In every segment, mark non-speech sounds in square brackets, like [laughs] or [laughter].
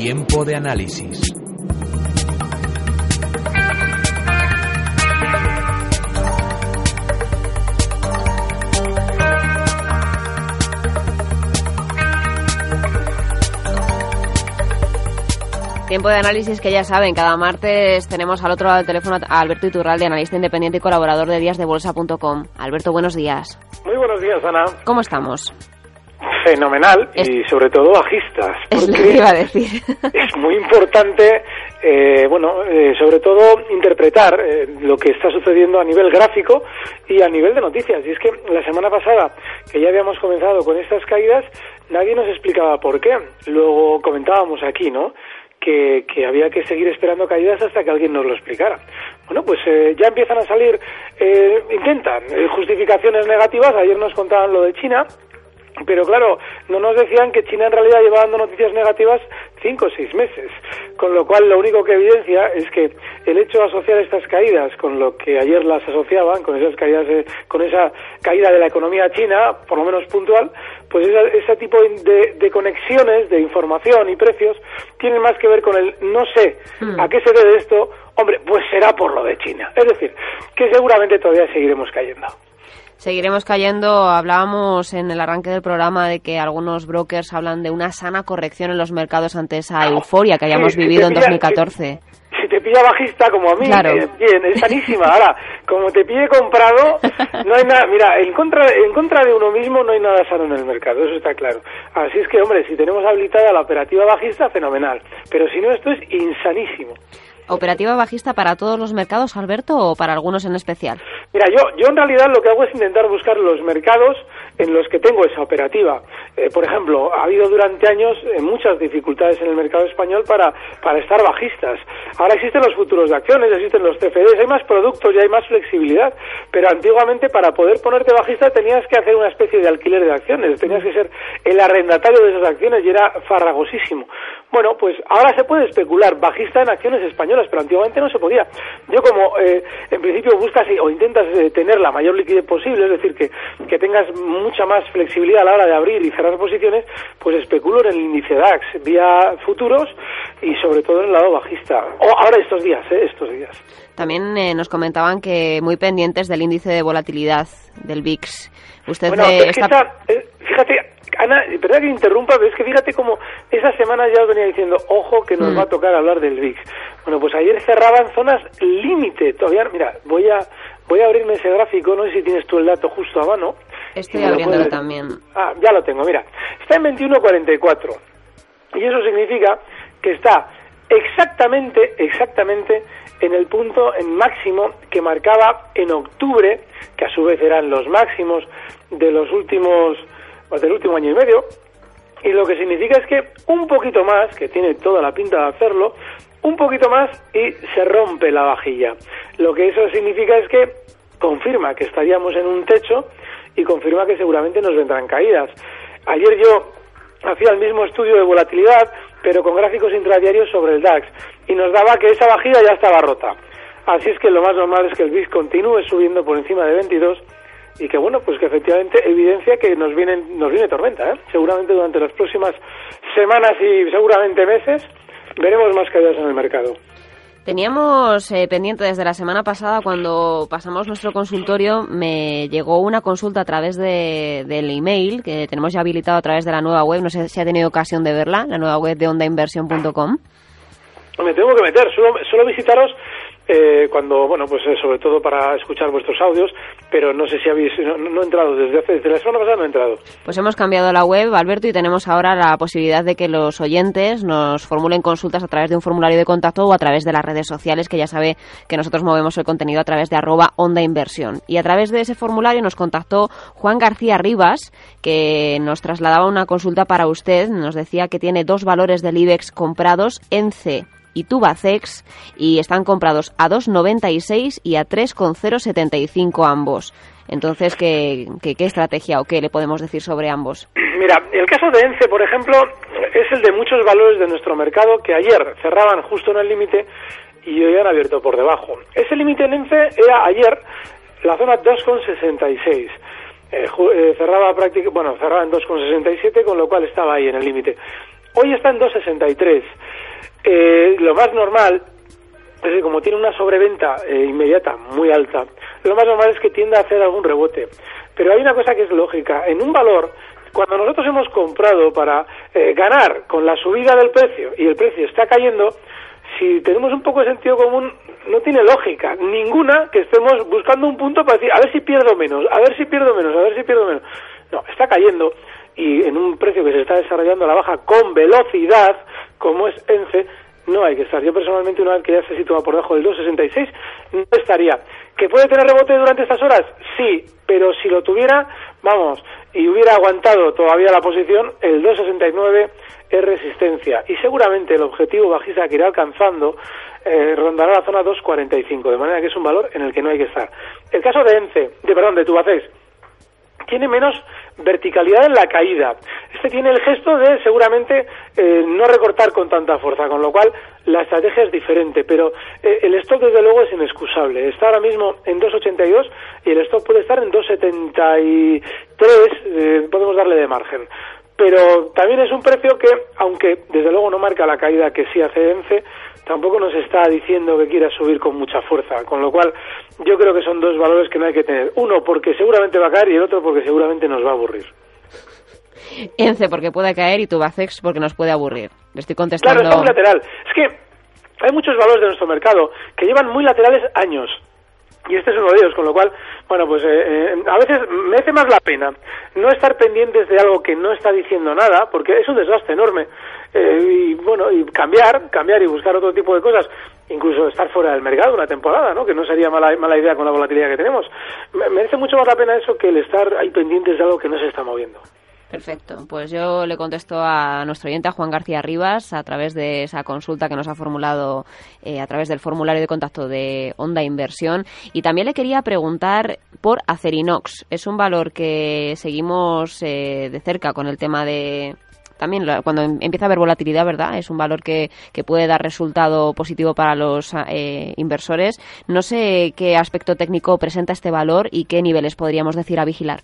Tiempo de análisis. Tiempo de análisis que ya saben, cada martes tenemos al otro lado del teléfono a Alberto Iturralde, analista independiente y colaborador de díasdebolsa.com. Alberto, buenos días. Muy buenos días, Ana. ¿Cómo estamos? Fenomenal y sobre todo bajistas. [laughs] Es lo que iba a decir. Es muy importante, eh, bueno, eh, sobre todo interpretar eh, lo que está sucediendo a nivel gráfico y a nivel de noticias. Y es que la semana pasada, que ya habíamos comenzado con estas caídas, nadie nos explicaba por qué. Luego comentábamos aquí, ¿no? que, había que seguir esperando caídas hasta que alguien nos lo explicara. Bueno, pues eh, ya empiezan a salir, eh, intentan eh, justificaciones negativas. Ayer nos contaban lo de China, pero claro, no nos decían que China en realidad lleva dando noticias negativas cinco o seis meses, con lo cual lo único que evidencia es que el hecho de asociar estas caídas con lo que ayer las asociaban, con esas caídas, con esa caída de la economía china, por lo menos puntual, pues ese tipo de, de, conexiones de información y precios tienen más que ver con el no sé hmm. a qué se debe esto, hombre, pues será por lo de China. Es decir, que seguramente todavía seguiremos cayendo. Seguiremos cayendo. Hablábamos en el arranque del programa de que algunos brokers hablan de una sana corrección en los mercados ante esa euforia que hayamos vivido en 2014. Si, te pilla bajista como a mí, eh, bien, es sanísima. Ahora, como te pille comprado, no hay nada. Mira, en contra, en contra de uno mismo no hay nada sano en el mercado, eso está claro. Así es que, hombre, si tenemos habilitada la operativa bajista, fenomenal. Pero si no, esto es insanísimo. ¿Operativa bajista para todos los mercados, Alberto, o para algunos en especial? Mira, yo, yo en realidad lo que hago es intentar buscar los mercados en los que tengo esa operativa. Eh, por ejemplo, ha habido durante años eh, muchas dificultades en el mercado español para, para estar bajistas. Ahora existen los futuros de acciones, existen los CFDs, hay más productos y hay más flexibilidad, pero antiguamente para poder ponerte bajista tenías que hacer una especie de alquiler de acciones, tenías que ser el arrendatario de esas acciones y era farragosísimo. Bueno, pues ahora se puede especular bajista en acciones españolas, pero antiguamente no se podía. Yo como eh, en principio buscas o intentas eh, tener la mayor liquidez posible, es decir, que, que tengas mucha más flexibilidad a la hora de abrir y cerrar posiciones, pues especulo en el índice DAX vía futuros y sobre todo en el lado bajista. O ahora estos días, ¿eh? estos días. También nos comentaban que muy pendientes del índice de volatilidad del VIX. Usted bueno, fíjate, Ana, verdad que interrumpa, pero es que fíjate como esa semana ya os venía diciendo, ojo que nos mm. va a tocar hablar del VIX. Bueno, pues ayer cerraban zonas límite, todavía, mira, voy a voy a abrirme ese gráfico, no sé si tienes tú el dato justo a mano. Estoy abriéndolo también. Ah, ya lo tengo, mira, está en 21.44 y eso significa que está exactamente, exactamente en el punto en máximo que marcaba en octubre, que a su vez eran los máximos de los últimos del último año y medio, y lo que significa es que un poquito más, que tiene toda la pinta de hacerlo, un poquito más y se rompe la vajilla. Lo que eso significa es que confirma que estaríamos en un techo y confirma que seguramente nos vendrán caídas. Ayer yo hacía el mismo estudio de volatilidad, pero con gráficos intradiarios sobre el DAX, y nos daba que esa vajilla ya estaba rota. Así es que lo más normal es que el VIX continúe subiendo por encima de 22 y que bueno, pues que efectivamente evidencia que nos viene, nos viene tormenta, ¿eh? Seguramente durante las próximas semanas y seguramente meses veremos más caídas en el mercado. Teníamos eh, pendiente desde la semana pasada, cuando pasamos nuestro consultorio, me llegó una consulta a través de, del email que tenemos ya habilitado a través de la nueva web. No sé si ha tenido ocasión de verla, la nueva web de ondainversión.com. Me tengo que meter, solo visitaros eh, cuando, bueno, pues eh, sobre todo para escuchar vuestros audios, pero no sé si habéis, no, he entrado, desde, hace, desde la semana pasada no he entrado. Pues hemos cambiado la web, Alberto, y tenemos ahora la posibilidad de que los oyentes nos formulen consultas a través de un formulario de contacto o a través de las redes sociales, que ya sabe que nosotros movemos el contenido a través de arroba onda inversión. Y a través de ese formulario nos contactó Juan García Rivas, que nos trasladaba una consulta para usted, nos decía que tiene dos valores del IBEX comprados en C y Tubacex y están comprados a 2,96 y a 3,075 ambos. Entonces, ¿qué, ¿qué, estrategia o qué le podemos decir sobre ambos? Mira, el caso de ENCE, por ejemplo, es el de muchos valores de nuestro mercado que ayer cerraban justo en el límite y hoy han abierto por debajo. Ese límite en ENCE era ayer la zona 2,66. Eh, eh, cerraba prácticamente, bueno, cerraba en 2,67, con lo cual estaba ahí en el límite. Hoy está en 2,63. Eh, lo más normal es que como tiene una sobreventa eh, inmediata muy alta, lo más normal es que tienda a hacer algún rebote. Pero hay una cosa que es lógica. En un valor, cuando nosotros hemos comprado para eh, ganar con la subida del precio y el precio está cayendo, si tenemos un poco de sentido común, no tiene lógica ninguna que estemos buscando un punto para decir, a ver si pierdo menos, a ver si pierdo menos, a ver si pierdo menos. No, está cayendo y en un precio que se está desarrollando a la baja con velocidad, como es ENCE, no hay que estar. Yo personalmente, una vez que ya se sitúa por debajo del 2,66, no estaría. ¿Que puede tener rebote durante estas horas? Sí, pero si lo tuviera, vamos, y hubiera aguantado todavía la posición, el 2,69 es resistencia. Y seguramente el objetivo bajista que irá alcanzando eh, rondará la zona 2,45, de manera que es un valor en el que no hay que estar. El caso de ENCE, de perdón, de Tubacés, tiene menos verticalidad en la caída. Este tiene el gesto de seguramente eh, no recortar con tanta fuerza, con lo cual la estrategia es diferente, pero eh, el stock desde luego es inexcusable. Está ahora mismo en 2,82 y el stock puede estar en 2,73, eh, podemos darle de margen. Pero también es un precio que, aunque desde luego no marca la caída que sí hace ENCE, tampoco nos está diciendo que quiera subir con mucha fuerza, con lo cual yo creo que son dos valores que no hay que tener. Uno porque seguramente va a caer y el otro porque seguramente nos va a aburrir. ENCE porque puede caer y Tubacex porque nos puede aburrir. Le estoy contestando. Claro, está muy lateral. Es que hay muchos valores de nuestro mercado que llevan muy laterales años y este es uno de ellos, con lo cual, bueno, pues eh, eh, a veces merece más la pena no estar pendientes de algo que no está diciendo nada, porque es un desgaste enorme, eh, y bueno, y cambiar, cambiar y buscar otro tipo de cosas, incluso estar fuera del mercado una temporada, ¿no? Que no sería mala, mala idea con la volatilidad que tenemos. Merece mucho más la pena eso que el estar ahí pendientes de algo que no se está moviendo. Perfecto. Pues yo le contesto a nuestro oyente, a Juan García Rivas, a través de esa consulta que nos ha formulado eh, a través del formulario de contacto de Onda Inversión. Y también le quería preguntar por Acerinox. Es un valor que seguimos eh, de cerca con el tema de, también cuando em, empieza a haber volatilidad, ¿verdad? Es un valor que, que puede dar resultado positivo para los eh, inversores. No sé qué aspecto técnico presenta este valor y qué niveles podríamos decir a vigilar.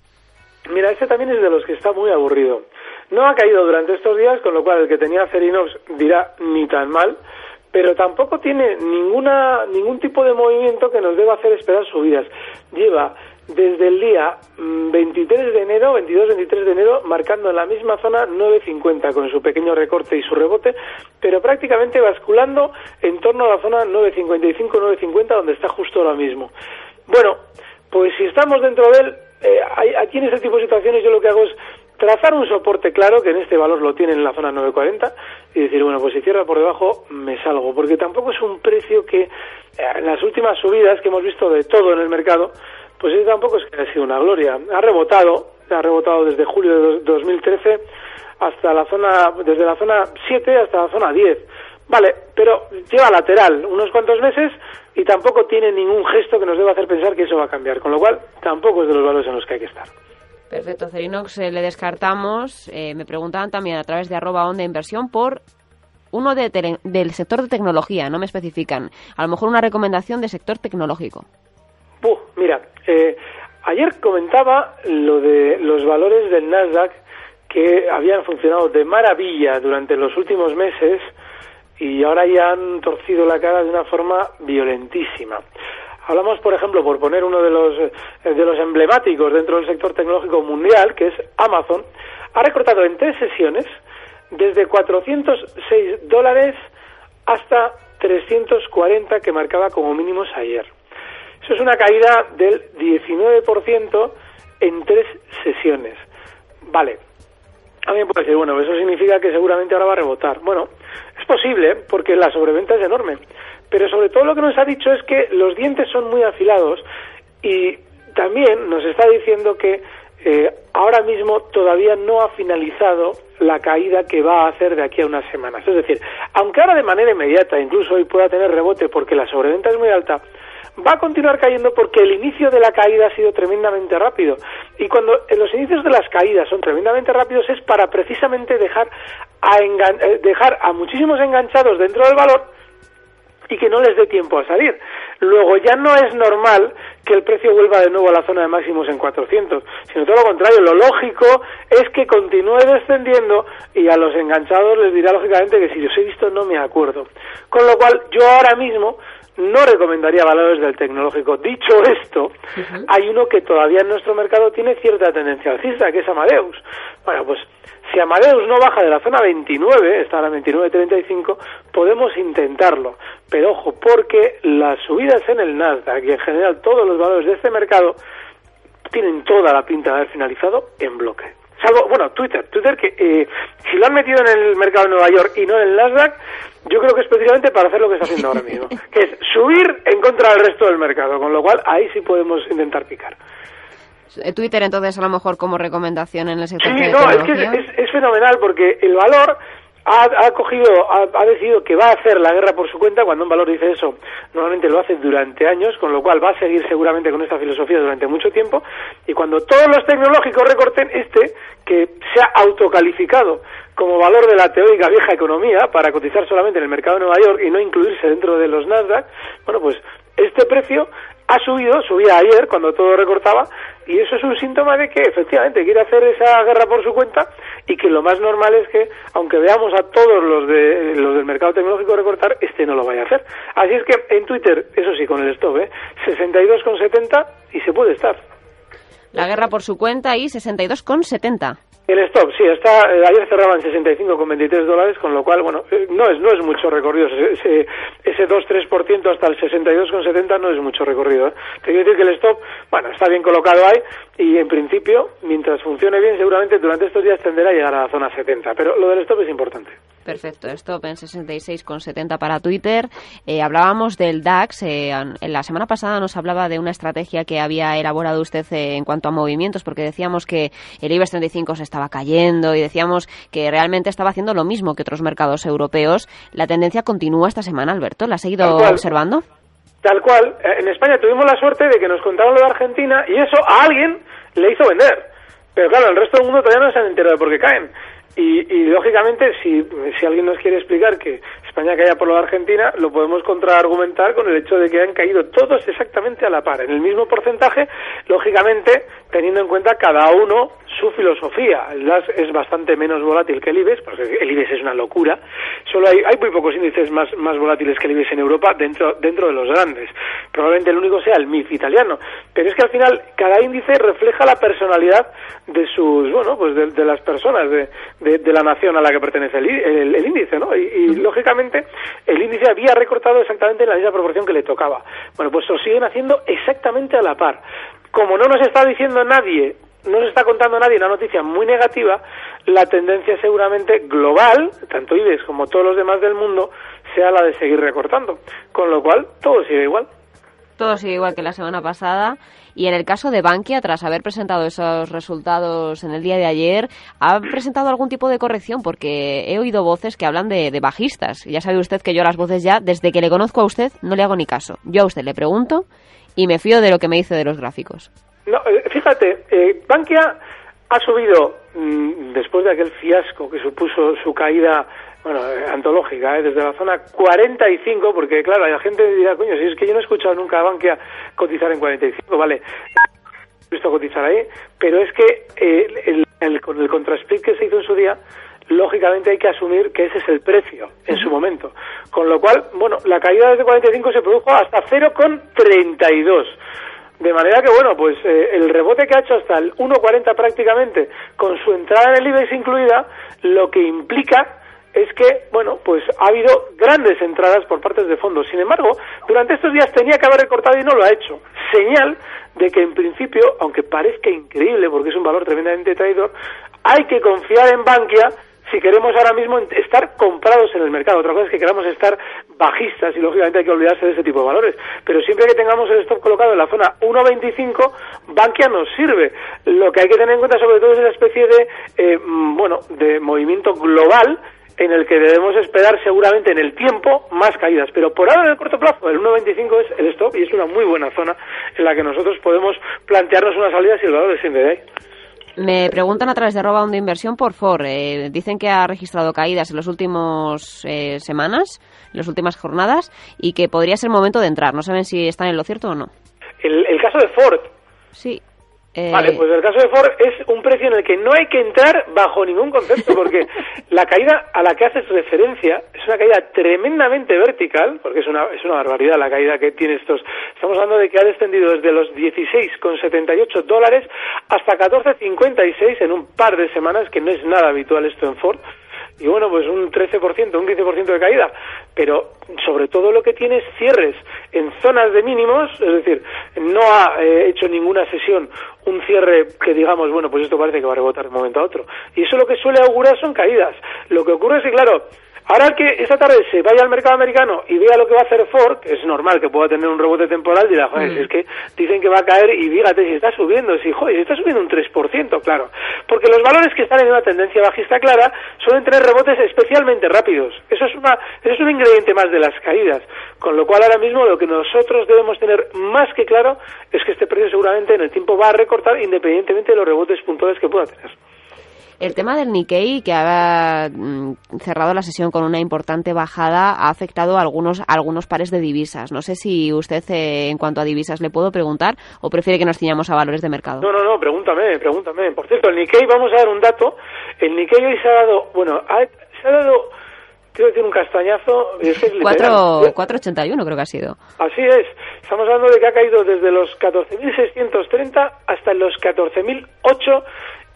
Mira, este también es de los que está muy aburrido. No ha caído durante estos días, con lo cual el que tenía Cerinox dirá ni tan mal, pero tampoco tiene ninguna, ningún tipo de movimiento que nos deba hacer esperar subidas. Lleva desde el día 23 mm, de enero, 22-23 de enero, marcando en la misma zona 9.50 con su pequeño recorte y su rebote, pero prácticamente basculando en torno a la zona 9.55-9.50 donde está justo ahora mismo. Bueno, pues si estamos dentro de él, eh, aquí en este tipo de situaciones yo lo que hago es trazar un soporte claro, que en este valor lo tiene en la zona 940, y decir, bueno, pues si cierra por debajo, me salgo, porque tampoco es un precio que eh, en las últimas subidas que hemos visto de todo en el mercado, pues ese tampoco es que ha sido una gloria. Ha rebotado, ha rebotado desde julio de 2013 hasta la zona, desde la zona 7 hasta la zona 10. Vale, pero lleva lateral unos cuantos meses y tampoco tiene ningún gesto que nos deba hacer pensar que eso va a cambiar, con lo cual tampoco es de los valores en los que hay que estar. Perfecto, Cerinox le descartamos. Eh, me preguntaban también a través de arroba onda inversión por uno del sector de tecnología, no me especifican. A lo mejor una recomendación de sector tecnológico. mira, eh, ayer comentaba lo de los valores del Nasdaq que habían funcionado de maravilla durante los últimos meses y ahora ya han torcido la cara de una forma violentísima. Hablamos, por ejemplo, por poner uno de los, eh, de los emblemáticos dentro del sector tecnológico mundial, que es Amazon, ha recortado en tres sesiones desde 406 dólares hasta 340 que marcaba como mínimos ayer. Eso es una caída del 19% en tres sesiones. Vale. Alguien puede decir, bueno, eso significa que seguramente ahora va a rebotar. Bueno, es posible, porque la sobreventa es enorme. Pero sobre todo lo que nos ha dicho es que los dientes son muy afilados y también nos está diciendo que eh, ahora mismo todavía no ha finalizado la caída que va a hacer de aquí a unas semanas. Es decir, aunque ahora de manera inmediata, incluso hoy pueda tener rebote porque la sobreventa es muy alta, va a continuar cayendo porque el inicio de la caída ha sido tremendamente rápido. Y cuando los inicios de las caídas son tremendamente rápidos es para precisamente dejar a, eh, dejar a muchísimos enganchados dentro del valor y que no les dé tiempo a salir. Luego ya no es normal que el precio vuelva de nuevo a la zona de máximos en 400, sino todo lo contrario, lo lógico es que continúe descendiendo y a los enganchados les dirá lógicamente que si los he visto no me acuerdo. Con lo cual yo ahora mismo no recomendaría valores del tecnológico. Dicho esto, hay uno que todavía en nuestro mercado tiene cierta tendencia alcista, que es Amadeus. Bueno, pues si Amadeus no baja de la zona 29, está ahora 29.35, podemos intentarlo. Pero ojo, porque las subidas en el Nasdaq y en general todos los valores de este mercado tienen toda la pinta de haber finalizado en bloque. Salvo, bueno, Twitter. Twitter que eh, si lo han metido en el mercado de Nueva York y no en el Nasdaq, yo creo que es precisamente para hacer lo que está haciendo ahora mismo, [laughs] que es subir en contra del resto del mercado, con lo cual ahí sí podemos intentar picar. Eh, Twitter entonces a lo mejor como recomendación en el sector sí, no, es que es, fenomenal porque el valor ha, cogido, ha, decidido que va a hacer la guerra por su cuenta. Cuando un valor dice eso, normalmente lo hace durante años, con lo cual va a seguir seguramente con esta filosofía durante mucho tiempo. Y cuando todos los tecnológicos recorten este, que se ha autocalificado como valor de la teórica vieja economía para cotizar solamente en el mercado de Nueva York y no incluirse dentro de los Nasdaq, bueno, pues este precio ha subido, subía ayer cuando todo recortaba, y eso es un síntoma de que efectivamente quiere hacer esa guerra por su cuenta y que lo más normal es que, aunque veamos a todos los, de, los del mercado tecnológico recortar, este no lo vaya a hacer. Así es que en Twitter, eso sí, con el stop, ¿eh? 62,70 y se puede estar. La guerra por su cuenta y 62,70. El stop, sí, está, eh, ayer cerraba en 65,23 dólares, con lo cual, bueno, eh, no es no es mucho recorrido. Ese, ese 2-3% hasta el 62,70 no es mucho recorrido. ¿eh? Te quiero decir que el stop, bueno, está bien colocado ahí y en principio, mientras funcione bien, seguramente durante estos días tenderá a llegar a la zona 70. Pero lo del stop es importante. Perfecto, stop en 66,70 para Twitter. Eh, hablábamos del DAX. Eh, en la semana pasada nos hablaba de una estrategia que había elaborado usted eh, en cuanto a movimientos, porque decíamos que el IBEX 35 se estaba cayendo y decíamos que realmente estaba haciendo lo mismo que otros mercados europeos. La tendencia continúa esta semana, Alberto. ¿La ha seguido observando? Tal cual. En España tuvimos la suerte de que nos contaron lo de Argentina y eso a alguien le hizo vender. Pero claro, el resto del mundo todavía no se han enterado de por qué caen. Y, y, lógicamente, si, si alguien nos quiere explicar que España caía por de Argentina, lo podemos contraargumentar con el hecho de que han caído todos exactamente a la par, en el mismo porcentaje, lógicamente teniendo en cuenta cada uno su filosofía. El DAS es bastante menos volátil que el IBEX, porque el IBEX es una locura. Solo hay, hay muy pocos índices más, más volátiles que el IBEX en Europa dentro, dentro de los grandes. Probablemente el único sea el MIF italiano. Pero es que al final cada índice refleja la personalidad de sus, bueno, pues de, las personas, de, de, la nación a la que pertenece el, el, índice, ¿no? Y, lógicamente el índice había recortado exactamente en la misma proporción que le tocaba. Bueno, pues lo siguen haciendo exactamente a la par. Como no nos está diciendo nadie no se está contando nadie una noticia muy negativa, la tendencia seguramente global, tanto IBEX como todos los demás del mundo, sea la de seguir recortando. Con lo cual, todo sigue igual. Todo sigue igual que la semana pasada. Y en el caso de Bankia, tras haber presentado esos resultados en el día de ayer, ¿ha presentado algún tipo de corrección? Porque he oído voces que hablan de, de bajistas. Ya sabe usted que yo las voces ya, desde que le conozco a usted, no le hago ni caso. Yo a usted le pregunto y me fío de lo que me dice de los gráficos. No, eh, fíjate, eh, Bankia ha subido, mm, después de aquel fiasco que supuso su caída bueno, eh, antológica, desde la zona 45, porque claro, la gente dirá, coño, si es que yo no he escuchado nunca a Bankia cotizar en 45, vale, he visto cotizar ahí, pero es que el, el, con el contrasplit que se hizo en su día, lógicamente hay que asumir que ese es el precio en su momento. Con lo cual, bueno, la caída desde 45 se produjo hasta 0,32. De manera que, bueno, pues eh, el rebote que ha hecho hasta el 1,40 prácticamente, con su entrada en el IBEX incluida, lo que implica es que, bueno, pues ha habido grandes entradas por partes de fondos. Sin embargo, durante estos días tenía que haber recortado y no lo ha hecho. Señal de que en principio, aunque parezca increíble porque es un valor tremendamente traidor, hay que confiar en Bankia si queremos ahora mismo estar comprados en el mercado. Otra cosa es que queramos estar bajistas y lógicamente hay que olvidarse de ese tipo de valores. Pero siempre que tengamos el stop colocado en la zona 1.25, Bankia nos sirve. Lo que hay que tener en cuenta sobre todo es esa especie de, eh, mm, bueno, de movimiento global en el que debemos esperar seguramente en el tiempo más caídas. Pero por ahora en el corto plazo el 1.25 es el stop y es una muy buena zona en la que nosotros podemos plantearnos una salida si el valor desciende de ahí. Me preguntan a través de arroba de inversión por Ford. Eh, dicen que ha registrado caídas en las últimas eh, semanas, en las últimas jornadas, y que podría ser momento de entrar. No saben si están en lo cierto o no. El, el caso de Ford. Sí. Eh, vale, pues el caso de Ford es un precio en el que no hay que entrar bajo ningún concepto, porque [laughs] la caída a la que haces referencia es una caída tremendamente vertical, porque es una, es una barbaridad la caída que tiene estos. Estamos hablando de que ha descendido desde los 16,78 dólares hasta 14,56 en un par de semanas, que no es nada habitual esto en Ford y bueno, pues un 13%, un 15% de caída, pero sobre todo lo que tiene es cierres en zonas de mínimos, es decir, no ha eh, hecho ninguna sesión un cierre que digamos, bueno, pues esto parece que va a rebotar de un momento a otro. Y eso lo que suele augurar son caídas. Lo que ocurre es que, claro, Ahora que esta tarde se vaya al mercado americano y vea lo que va a hacer Ford, es normal que pueda tener un rebote temporal, dirá, joder, mm. es que dicen que va a caer y fíjate si está subiendo, si, joder, si está subiendo un 3%, claro. Porque los valores que están en una tendencia bajista clara suelen tener rebotes especialmente rápidos. Eso es, una, eso es un ingrediente más de las caídas. Con lo cual ahora mismo lo que nosotros debemos tener más que claro es que este precio seguramente en el tiempo va a recortar independientemente de los rebotes puntuales que pueda tener. El tema del Nikkei, que ha mm, cerrado la sesión con una importante bajada, ha afectado a algunos, algunos pares de divisas. No sé si usted, eh, en cuanto a divisas, le puedo preguntar o prefiere que nos ciñamos a valores de mercado. No, no, no, pregúntame, pregúntame. Por cierto, el Nikkei, vamos a dar un dato. El Nikkei hoy se ha dado, bueno, se ha dado quiero decir un castañazo. Es 4,81 creo que ha sido. Así es. Estamos hablando de que ha caído desde los 14.630 hasta los 14.008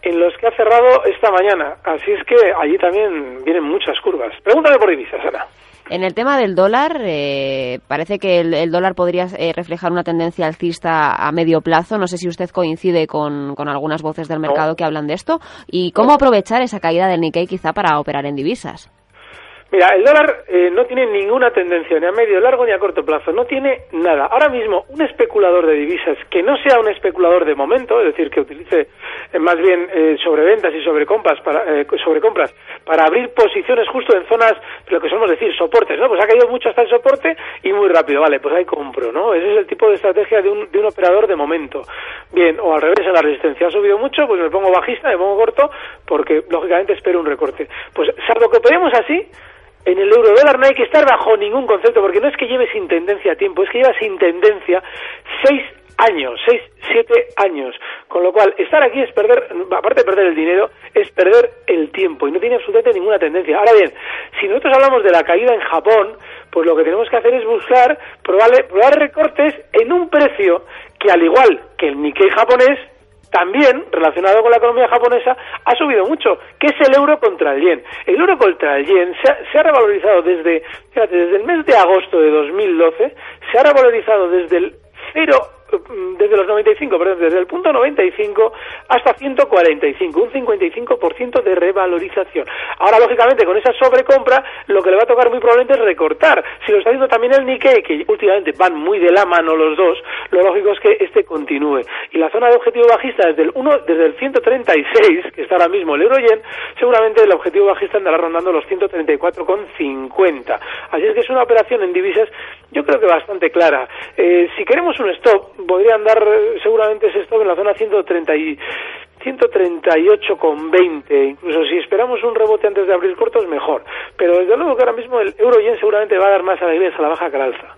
en los que ha cerrado esta mañana. Así es que allí también vienen muchas curvas. Pregúntame por divisas, Ana. En el tema del dólar, eh, parece que el, dólar podría eh, reflejar una tendencia alcista a medio plazo. No sé si usted coincide con, algunas voces del mercado que hablan de esto. ¿Y cómo aprovechar esa caída del Nikkei quizá para operar en divisas? Mira, el dólar eh, no tiene ninguna tendencia, ni a medio, largo, ni a corto plazo. No tiene nada. Ahora mismo, un especulador de divisas que no sea un especulador de momento, es decir, que utilice eh, más bien eh, sobreventas y sobrecompras para, sobrecompras para abrir posiciones justo en zonas, lo que solemos decir, soportes, ¿no? Pues ha caído mucho hasta el soporte y muy rápido. Vale, pues ahí compro, ¿no? Ese es el tipo de estrategia de un, de un operador de momento. Bien, o al revés, en la resistencia ha subido mucho, pues me pongo bajista, me pongo corto, porque lógicamente espero un recorte. Pues salvo que operemos así, en el euro dólar no hay que estar bajo ningún concepto, porque no es que lleve sin tendencia a tiempo, es que lleva sin tendencia seis años, seis, siete años. Con lo cual, estar aquí es perder, aparte de perder el dinero, es perder el tiempo y no tiene absolutamente ninguna tendencia. Ahora bien, si nosotros hablamos de la caída en Japón, pues lo que tenemos que hacer es buscar, probar, probar recortes en un precio que al igual que el Nikkei japonés, también relacionado con la economía japonesa ha subido mucho, que es el euro contra el yen. El euro contra el yen se ha, revalorizado desde, fíjate, desde el mes de agosto de 2012, se ha revalorizado desde el cero Mm, desde los 95, perdón, desde el punto 95 hasta 145, un 55% de revalorización. Ahora, lógicamente, con esa sobrecompra, lo que le va a tocar muy probablemente es recortar. Si lo está haciendo también el Nikkei, que últimamente van muy de la mano los dos, lo lógico es que este continúe. Y la zona de objetivo bajista desde el 1, desde el 136, que está ahora mismo el euro-yen, seguramente el objetivo bajista andará rondando los 134,50. Así es que es una operación en divisas, yo creo que bastante clara. Eh, si queremos un stop, podrían dar eh, seguramente ese stop en la zona 130 y 138,20. Incluso si esperamos un rebote antes de abrir cortos, mejor. Pero desde luego que ahora mismo el euro-yen seguramente va a dar más alegrías a la baja que al alza.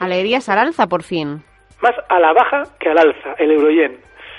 Alegrías al alza, por fin. Más a la baja que al alza, el euro-yen.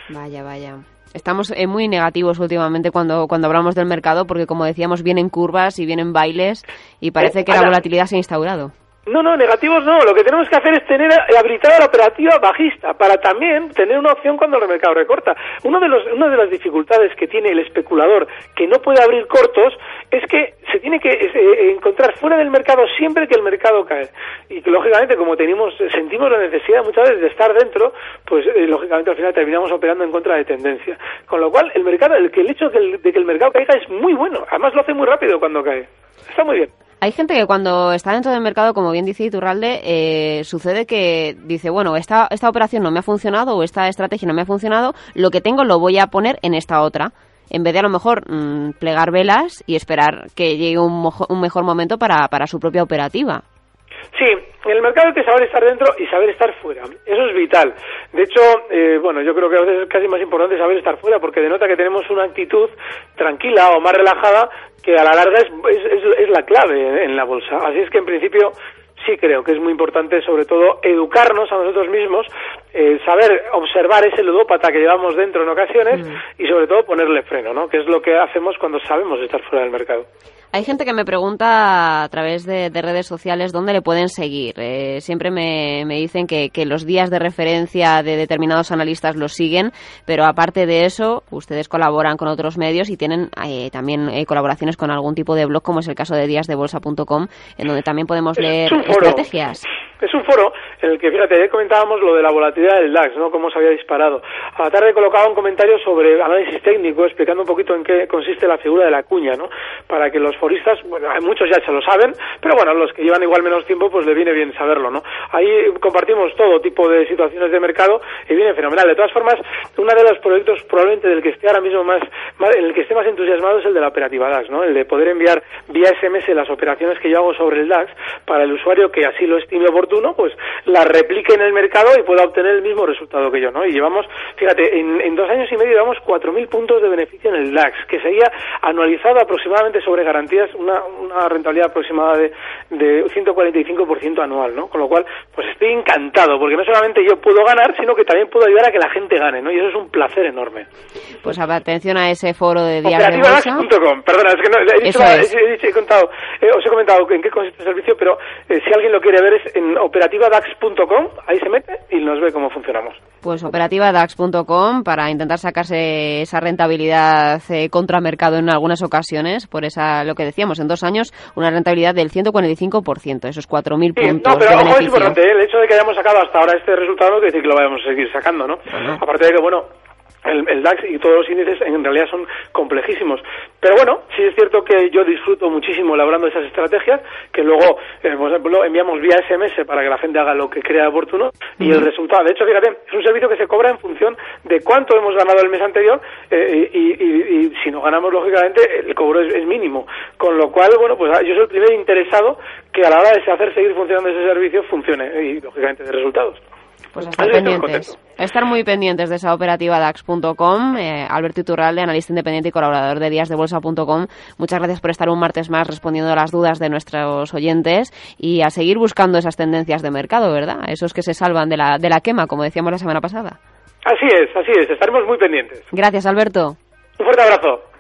Vaya, vaya. Estamos eh, muy negativos últimamente cuando, cuando hablamos del mercado porque, como decíamos, vienen curvas y vienen bailes y parece eh, que la volatilidad se ha instaurado. No, no, negativos no. Lo que tenemos que hacer es tener habilitada la operativa bajista para también tener una opción cuando el mercado recorta. Uno de los, una de las dificultades que tiene el especulador que no puede abrir cortos es que se tiene que eh, encontrar fuera del mercado siempre que el mercado cae. Y que, lógicamente, como tenemos, sentimos la necesidad muchas veces de estar dentro, pues eh, lógicamente al final terminamos operando en contra de tendencia. Con lo cual, el mercado, el, el hecho de que el mercado caiga es muy bueno. Además, lo hace muy rápido cuando cae. Está muy bien. Hay gente que cuando está dentro del mercado, como bien dice Iturralde, eh, sucede que dice, bueno, esta, esta operación no me ha funcionado o esta estrategia no me ha funcionado, lo que tengo lo voy a poner en esta otra. En vez de a lo mejor mm, plegar velas y esperar que llegue un, un mejor momento para, para su propia operativa. Sí, en el mercado hay que saber estar dentro y saber estar fuera. Eso es vital. De hecho, eh, bueno, yo creo que a veces es casi más importante saber estar fuera porque denota que tenemos una actitud tranquila o más relajada que a la larga es, es, es la clave en la bolsa. Así es que en principio sí creo que es muy importante, sobre todo, educarnos a nosotros mismos, eh, saber observar ese ludópata que llevamos dentro en ocasiones mm. y, sobre todo, ponerle freno, ¿no? Que es lo que hacemos cuando sabemos estar fuera del mercado. Hay gente que me pregunta a través de, redes sociales dónde le pueden seguir. Eh, siempre me, dicen que, los días de referencia de determinados analistas los siguen, pero aparte de eso, ustedes colaboran con otros medios y tienen eh, también eh, colaboraciones con algún tipo de blog, como es el caso de díasdebolsa.com, en donde también podemos leer estrategias. Es un foro en el que, fíjate, ya comentábamos lo de la volatilidad del DAX, ¿no? Cómo se había disparado. A la tarde colocaba un comentario sobre análisis técnico, explicando un poquito en qué consiste la figura de la cuña, ¿no? Para que los foristas, bueno, muchos ya se lo saben, pero bueno, los que llevan igual menos tiempo, pues le viene bien saberlo, ¿no? Ahí compartimos todo tipo de situaciones de mercado y viene fenomenal. De todas formas, uno de los proyectos probablemente del que esté ahora mismo más, en el que esté más entusiasmado es el de la operativa DAX, ¿no? El de poder enviar vía SMS las operaciones que yo hago sobre el DAX para el usuario que así lo estime pues la replique en el mercado y pueda obtener el mismo resultado que yo, ¿no? Y llevamos, fíjate, en, dos años y medio llevamos 4.000 puntos de beneficio en el DAX, que sería anualizado aproximadamente sobre garantías una, una rentabilidad aproximada de, de 145% anual, ¿no? Con lo cual, pues estoy encantado, porque no solamente yo puedo ganar, sino que también puedo ayudar a que la gente gane, ¿no? Y eso es un placer enorme. Pues atención a ese foro de de Perdona, es que no, he, dicho, he, contado, eh, os he comentado en qué consiste el servicio, pero eh, si alguien lo quiere ver es en operativadax.com, ahí se mete y nos ve cómo funcionamos. Pues operativadax.com para intentar sacarse esa rentabilidad eh, contra mercado en algunas ocasiones, por esa, lo que decíamos, en dos años, una rentabilidad del 145%, esos 4.000 puntos. No, pero ojo, es importante, ¿eh? el hecho de que hayamos sacado hasta ahora este resultado no quiere decir que lo vayamos a seguir sacando, ¿no? Aparte de que, bueno, el, DAX y todos los índices en realidad son complejísimos. Pero bueno, sí es cierto que yo disfruto muchísimo elaborando esas estrategias, que luego, eh, por ejemplo, enviamos vía SMS para que la gente haga lo que crea oportuno y el resultado, de hecho, fíjate, es un servicio que se cobra en función de cuánto hemos ganado el mes anterior eh, y, si no ganamos, lógicamente, el cobro es, mínimo. Con lo cual, bueno, pues yo soy el primer interesado que a la hora de hacer seguir funcionando ese servicio funcione y, lógicamente, de resultados. Pues estar pendientes. Estar muy pendientes de esa operativa DAX.com. Eh, Alberto Iturralde, analista independiente y colaborador de díasdebolsa.com. Muchas gracias por estar un martes más respondiendo a las dudas de nuestros oyentes y a seguir buscando esas tendencias de mercado, ¿verdad? Esos que se salvan de la, de la quema, como decíamos la semana pasada. Así es, así es. Estaremos muy pendientes. Gracias, Alberto. Un fuerte abrazo.